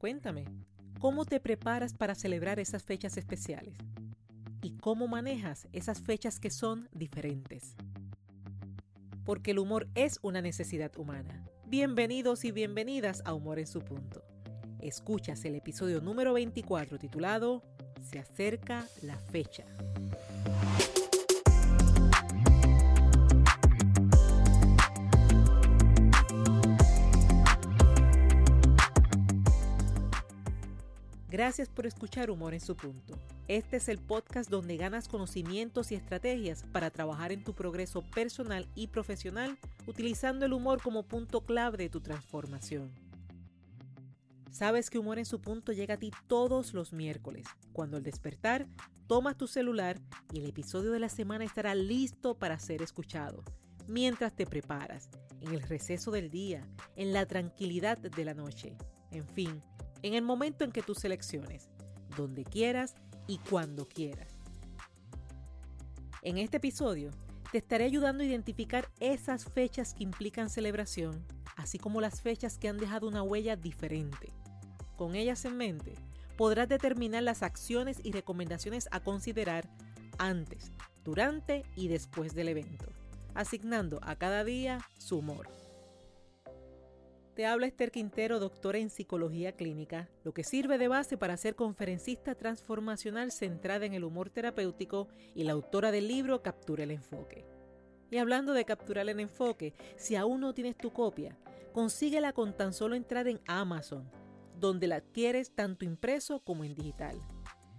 Cuéntame, ¿cómo te preparas para celebrar esas fechas especiales? ¿Y cómo manejas esas fechas que son diferentes? Porque el humor es una necesidad humana. Bienvenidos y bienvenidas a Humor en su punto. Escuchas el episodio número 24 titulado Se acerca la fecha. Gracias por escuchar Humor en su punto. Este es el podcast donde ganas conocimientos y estrategias para trabajar en tu progreso personal y profesional utilizando el humor como punto clave de tu transformación. Sabes que Humor en su punto llega a ti todos los miércoles, cuando al despertar tomas tu celular y el episodio de la semana estará listo para ser escuchado, mientras te preparas, en el receso del día, en la tranquilidad de la noche, en fin, en el momento en que tú selecciones, donde quieras y cuando quieras. En este episodio te estaré ayudando a identificar esas fechas que implican celebración, así como las fechas que han dejado una huella diferente. Con ellas en mente, podrás determinar las acciones y recomendaciones a considerar antes, durante y después del evento, asignando a cada día su humor. Te habla Esther Quintero, doctora en psicología clínica, lo que sirve de base para ser conferencista transformacional centrada en el humor terapéutico y la autora del libro Captura el enfoque. Y hablando de capturar el enfoque, si aún no tienes tu copia, consíguela con tan solo entrar en Amazon, donde la adquieres tanto impreso como en digital.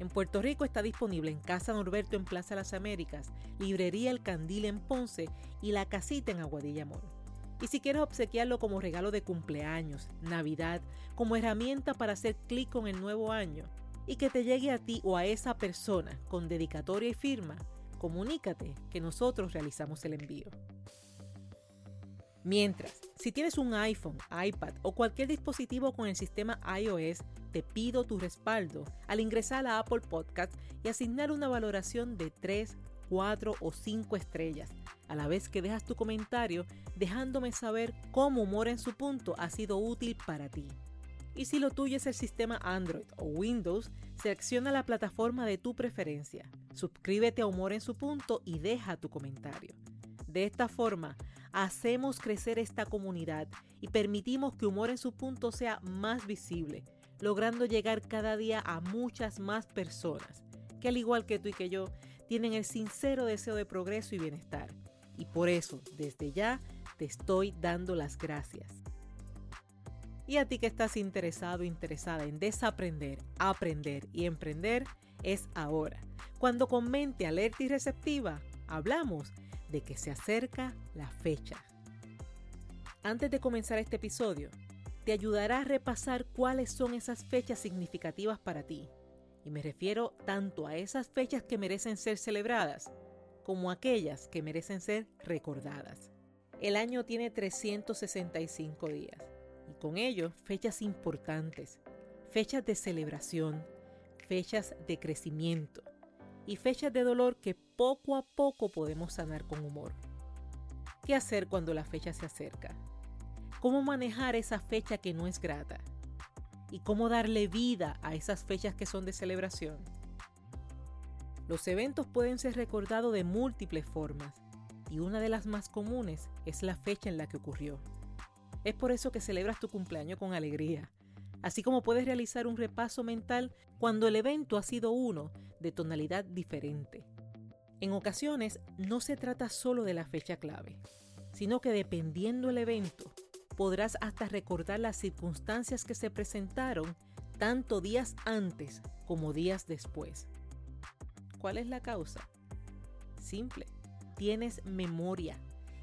En Puerto Rico está disponible en Casa Norberto en Plaza Las Américas, Librería El Candil en Ponce y La Casita en Aguadilla Mall. Y si quieres obsequiarlo como regalo de cumpleaños, Navidad, como herramienta para hacer clic con el nuevo año y que te llegue a ti o a esa persona con dedicatoria y firma, comunícate que nosotros realizamos el envío. Mientras, si tienes un iPhone, iPad o cualquier dispositivo con el sistema iOS, te pido tu respaldo al ingresar a Apple Podcast y asignar una valoración de 3, 4 o 5 estrellas, a la vez que dejas tu comentario dejándome saber cómo Humor en su punto ha sido útil para ti. Y si lo tuyo es el sistema Android o Windows, selecciona la plataforma de tu preferencia, suscríbete a Humor en su punto y deja tu comentario. De esta forma, hacemos crecer esta comunidad y permitimos que Humor en su punto sea más visible, logrando llegar cada día a muchas más personas, que al igual que tú y que yo, tienen el sincero deseo de progreso y bienestar. Y por eso, desde ya, te estoy dando las gracias. Y a ti que estás interesado o interesada en desaprender, aprender y emprender, es ahora. Cuando con mente alerta y receptiva, hablamos de que se acerca la fecha. Antes de comenzar este episodio, te ayudará a repasar cuáles son esas fechas significativas para ti y me refiero tanto a esas fechas que merecen ser celebradas como a aquellas que merecen ser recordadas. El año tiene 365 días y con ello fechas importantes, fechas de celebración, fechas de crecimiento y fechas de dolor que poco a poco podemos sanar con humor. ¿Qué hacer cuando la fecha se acerca? ¿Cómo manejar esa fecha que no es grata? Y cómo darle vida a esas fechas que son de celebración. Los eventos pueden ser recordados de múltiples formas y una de las más comunes es la fecha en la que ocurrió. Es por eso que celebras tu cumpleaños con alegría, así como puedes realizar un repaso mental cuando el evento ha sido uno de tonalidad diferente. En ocasiones no se trata solo de la fecha clave, sino que dependiendo el evento, podrás hasta recordar las circunstancias que se presentaron tanto días antes como días después. ¿Cuál es la causa? Simple, tienes memoria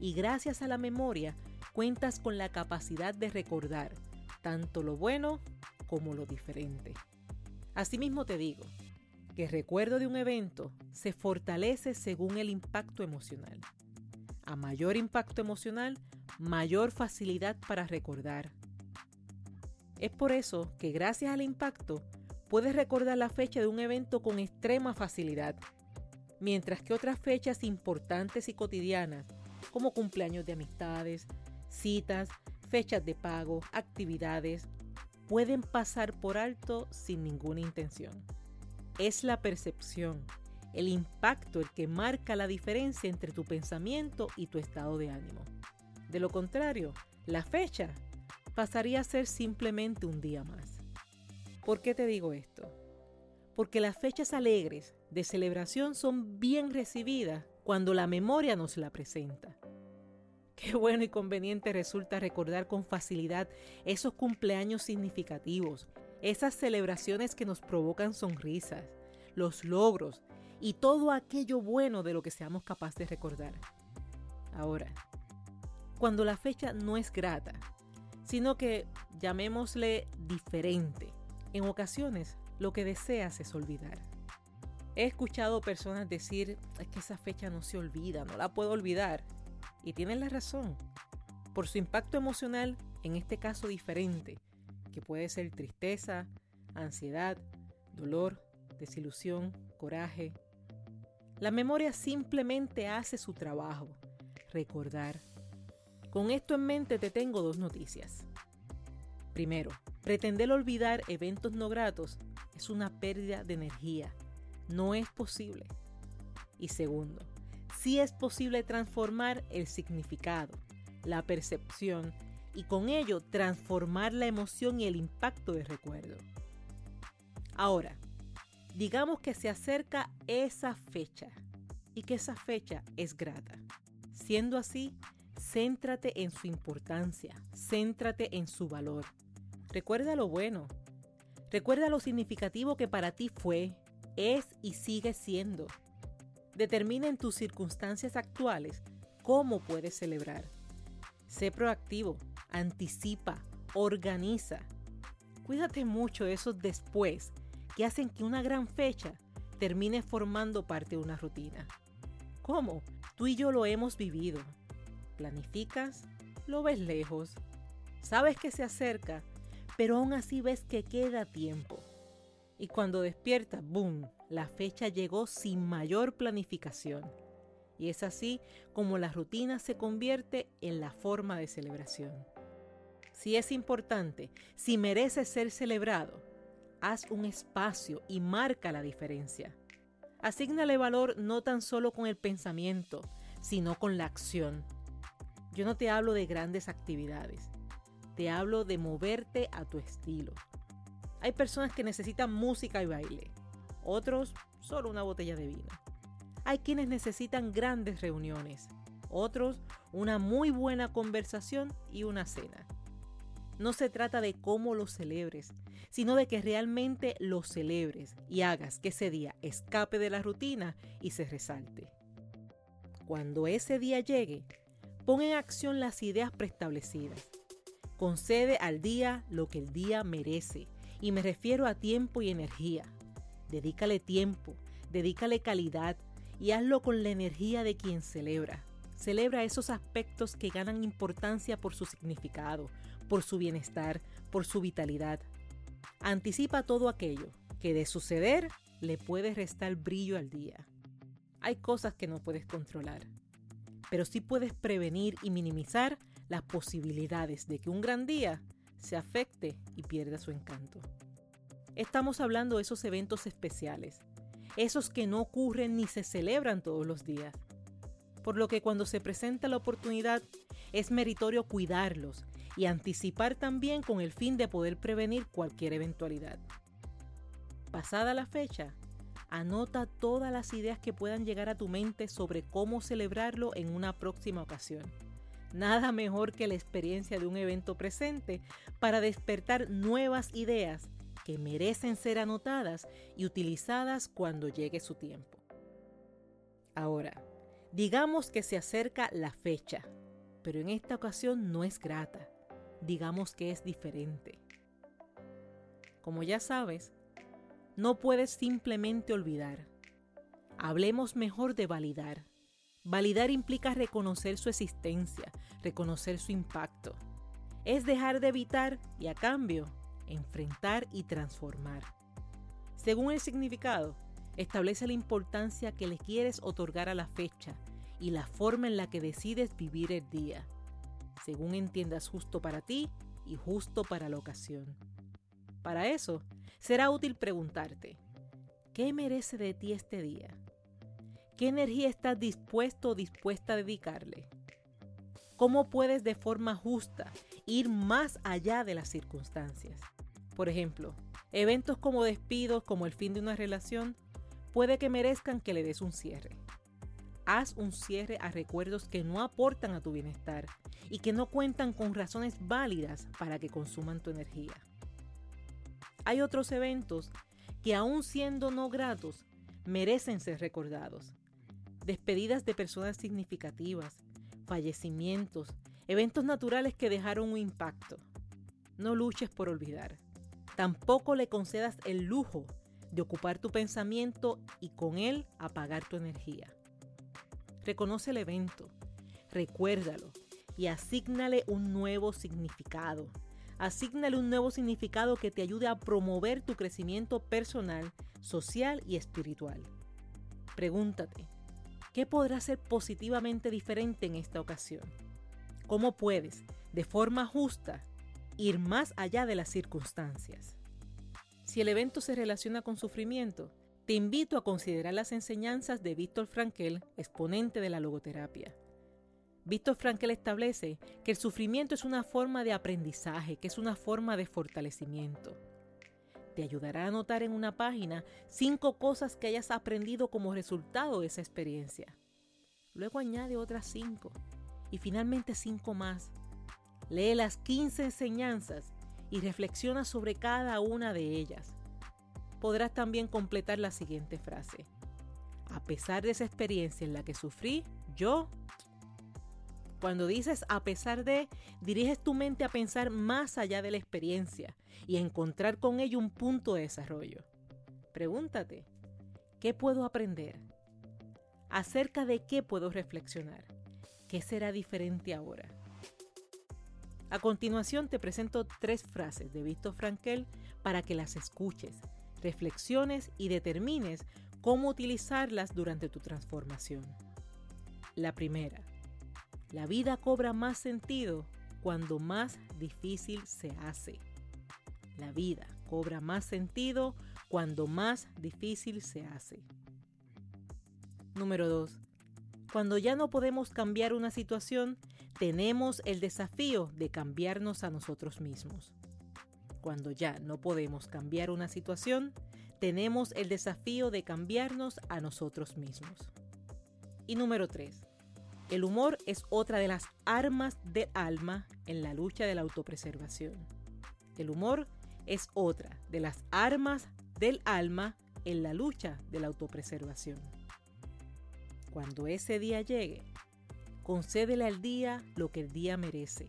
y gracias a la memoria cuentas con la capacidad de recordar tanto lo bueno como lo diferente. Asimismo te digo que el recuerdo de un evento se fortalece según el impacto emocional. A mayor impacto emocional, mayor facilidad para recordar. Es por eso que gracias al impacto puedes recordar la fecha de un evento con extrema facilidad, mientras que otras fechas importantes y cotidianas, como cumpleaños de amistades, citas, fechas de pago, actividades, pueden pasar por alto sin ninguna intención. Es la percepción, el impacto el que marca la diferencia entre tu pensamiento y tu estado de ánimo. De lo contrario, la fecha pasaría a ser simplemente un día más. ¿Por qué te digo esto? Porque las fechas alegres de celebración son bien recibidas cuando la memoria nos la presenta. Qué bueno y conveniente resulta recordar con facilidad esos cumpleaños significativos, esas celebraciones que nos provocan sonrisas, los logros y todo aquello bueno de lo que seamos capaces de recordar. Ahora, cuando la fecha no es grata, sino que llamémosle diferente, en ocasiones lo que deseas es olvidar. He escuchado personas decir, es que esa fecha no se olvida, no la puedo olvidar. Y tienen la razón, por su impacto emocional, en este caso diferente, que puede ser tristeza, ansiedad, dolor, desilusión, coraje. La memoria simplemente hace su trabajo, recordar. Con esto en mente te tengo dos noticias. Primero, pretender olvidar eventos no gratos es una pérdida de energía. No es posible. Y segundo, sí es posible transformar el significado, la percepción y con ello transformar la emoción y el impacto del recuerdo. Ahora, digamos que se acerca esa fecha y que esa fecha es grata. Siendo así, céntrate en su importancia, céntrate en su valor. Recuerda lo bueno, recuerda lo significativo que para ti fue, es y sigue siendo. Determina en tus circunstancias actuales cómo puedes celebrar. Sé proactivo, anticipa, organiza. Cuídate mucho esos después que hacen que una gran fecha termine formando parte de una rutina. ¿Cómo? Tú y yo lo hemos vivido. Planificas, lo ves lejos, sabes que se acerca, pero aún así ves que queda tiempo. Y cuando despiertas, ¡boom!, la fecha llegó sin mayor planificación. Y es así como la rutina se convierte en la forma de celebración. Si es importante, si merece ser celebrado, haz un espacio y marca la diferencia. Asignale valor no tan solo con el pensamiento, sino con la acción. Yo no te hablo de grandes actividades, te hablo de moverte a tu estilo. Hay personas que necesitan música y baile, otros solo una botella de vino. Hay quienes necesitan grandes reuniones, otros una muy buena conversación y una cena. No se trata de cómo lo celebres, sino de que realmente lo celebres y hagas que ese día escape de la rutina y se resalte. Cuando ese día llegue, pon en acción las ideas preestablecidas. Concede al día lo que el día merece, y me refiero a tiempo y energía. Dedícale tiempo, dedícale calidad y hazlo con la energía de quien celebra. Celebra esos aspectos que ganan importancia por su significado, por su bienestar, por su vitalidad. Anticipa todo aquello que de suceder le puede restar brillo al día. Hay cosas que no puedes controlar, pero sí puedes prevenir y minimizar las posibilidades de que un gran día se afecte y pierda su encanto. Estamos hablando de esos eventos especiales, esos que no ocurren ni se celebran todos los días. Por lo que cuando se presenta la oportunidad, es meritorio cuidarlos y anticipar también con el fin de poder prevenir cualquier eventualidad. Pasada la fecha, anota todas las ideas que puedan llegar a tu mente sobre cómo celebrarlo en una próxima ocasión. Nada mejor que la experiencia de un evento presente para despertar nuevas ideas que merecen ser anotadas y utilizadas cuando llegue su tiempo. Ahora, digamos que se acerca la fecha, pero en esta ocasión no es grata digamos que es diferente. Como ya sabes, no puedes simplemente olvidar. Hablemos mejor de validar. Validar implica reconocer su existencia, reconocer su impacto. Es dejar de evitar y a cambio enfrentar y transformar. Según el significado, establece la importancia que le quieres otorgar a la fecha y la forma en la que decides vivir el día según entiendas justo para ti y justo para la ocasión. Para eso, será útil preguntarte, ¿qué merece de ti este día? ¿Qué energía estás dispuesto o dispuesta a dedicarle? ¿Cómo puedes de forma justa ir más allá de las circunstancias? Por ejemplo, eventos como despidos, como el fin de una relación, puede que merezcan que le des un cierre. Haz un cierre a recuerdos que no aportan a tu bienestar y que no cuentan con razones válidas para que consuman tu energía. Hay otros eventos que aun siendo no gratos, merecen ser recordados. Despedidas de personas significativas, fallecimientos, eventos naturales que dejaron un impacto. No luches por olvidar. Tampoco le concedas el lujo de ocupar tu pensamiento y con él apagar tu energía. Reconoce el evento, recuérdalo y asígnale un nuevo significado. Asígnale un nuevo significado que te ayude a promover tu crecimiento personal, social y espiritual. Pregúntate, ¿Qué podrá ser positivamente diferente en esta ocasión? ¿Cómo puedes, de forma justa, ir más allá de las circunstancias? Si el evento se relaciona con sufrimiento, te invito a considerar las enseñanzas de Víctor Frankel, exponente de la logoterapia. Víctor Frankel establece que el sufrimiento es una forma de aprendizaje, que es una forma de fortalecimiento te ayudará a notar en una página cinco cosas que hayas aprendido como resultado de esa experiencia. Luego añade otras cinco y finalmente cinco más. Lee las 15 enseñanzas y reflexiona sobre cada una de ellas. Podrás también completar la siguiente frase. A pesar de esa experiencia en la que sufrí, yo cuando dices a pesar de, diriges tu mente a pensar más allá de la experiencia y a encontrar con ello un punto de desarrollo. Pregúntate, ¿qué puedo aprender? ¿Acerca de qué puedo reflexionar? ¿Qué será diferente ahora? A continuación te presento tres frases de Víctor Frankel para que las escuches, reflexiones y determines cómo utilizarlas durante tu transformación. La primera, la vida cobra más sentido cuando más difícil se hace. La vida cobra más sentido cuando más difícil se hace. Número 2. Cuando ya no podemos cambiar una situación, tenemos el desafío de cambiarnos a nosotros mismos. Cuando ya no podemos cambiar una situación, tenemos el desafío de cambiarnos a nosotros mismos. Y número 3. El humor es otra de las armas del alma en la lucha de la autopreservación. El humor es otra de las armas del alma en la lucha de la autopreservación. Cuando ese día llegue, concédele al día lo que el día merece.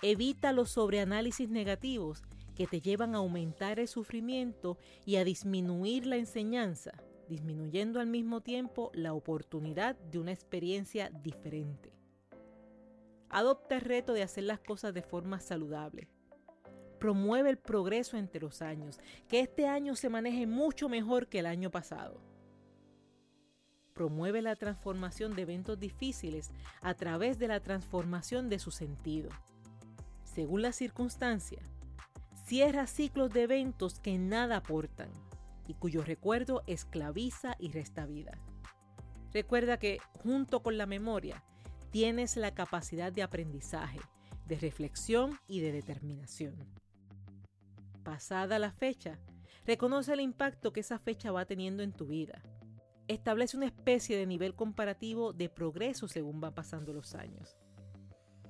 Evita los sobreanálisis negativos que te llevan a aumentar el sufrimiento y a disminuir la enseñanza disminuyendo al mismo tiempo la oportunidad de una experiencia diferente. Adopta el reto de hacer las cosas de forma saludable. Promueve el progreso entre los años, que este año se maneje mucho mejor que el año pasado. Promueve la transformación de eventos difíciles a través de la transformación de su sentido. Según la circunstancia, cierra ciclos de eventos que nada aportan y cuyo recuerdo esclaviza y resta vida. Recuerda que junto con la memoria tienes la capacidad de aprendizaje, de reflexión y de determinación. Pasada la fecha, reconoce el impacto que esa fecha va teniendo en tu vida. Establece una especie de nivel comparativo de progreso según van pasando los años.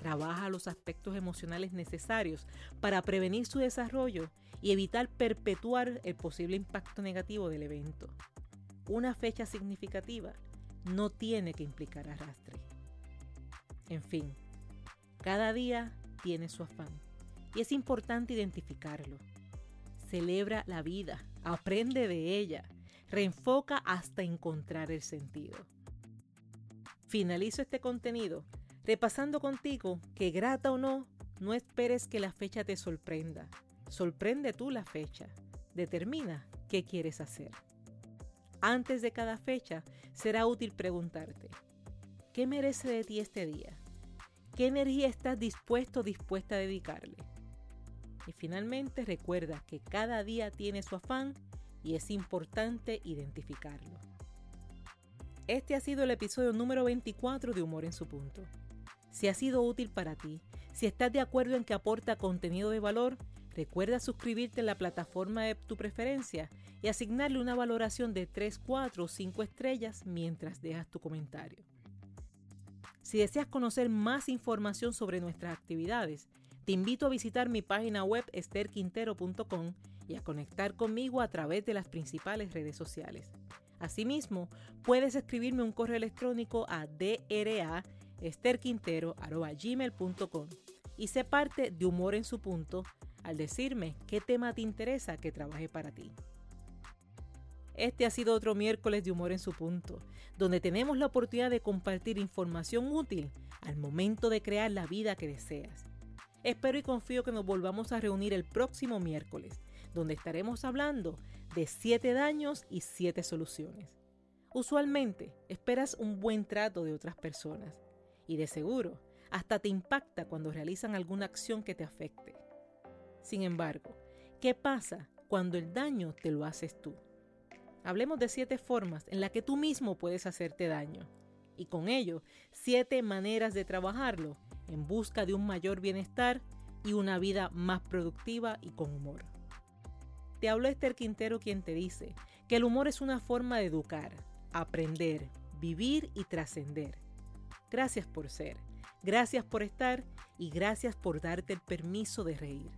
Trabaja los aspectos emocionales necesarios para prevenir su desarrollo y evitar perpetuar el posible impacto negativo del evento. Una fecha significativa no tiene que implicar arrastre. En fin, cada día tiene su afán y es importante identificarlo. Celebra la vida, aprende de ella, reenfoca hasta encontrar el sentido. Finalizo este contenido repasando contigo que grata o no, no esperes que la fecha te sorprenda. Sorprende tú la fecha. Determina qué quieres hacer. Antes de cada fecha será útil preguntarte, ¿qué merece de ti este día? ¿Qué energía estás dispuesto o dispuesta a dedicarle? Y finalmente recuerda que cada día tiene su afán y es importante identificarlo. Este ha sido el episodio número 24 de Humor en su punto. Si ha sido útil para ti, si estás de acuerdo en que aporta contenido de valor, recuerda suscribirte en la plataforma de tu preferencia y asignarle una valoración de 3, 4 o 5 estrellas mientras dejas tu comentario. Si deseas conocer más información sobre nuestras actividades, te invito a visitar mi página web esterquintero.com y a conectar conmigo a través de las principales redes sociales. Asimismo, puedes escribirme un correo electrónico a draesterquintero.gmail.com y sé parte de Humor en su punto al decirme qué tema te interesa que trabaje para ti. Este ha sido otro miércoles de Humor en su punto, donde tenemos la oportunidad de compartir información útil al momento de crear la vida que deseas. Espero y confío que nos volvamos a reunir el próximo miércoles, donde estaremos hablando de 7 daños y 7 soluciones. Usualmente esperas un buen trato de otras personas y de seguro hasta te impacta cuando realizan alguna acción que te afecte. Sin embargo, ¿qué pasa cuando el daño te lo haces tú? Hablemos de siete formas en las que tú mismo puedes hacerte daño y con ello siete maneras de trabajarlo en busca de un mayor bienestar y una vida más productiva y con humor. Te habló Esther Quintero quien te dice que el humor es una forma de educar, aprender, vivir y trascender. Gracias por ser, gracias por estar y gracias por darte el permiso de reír.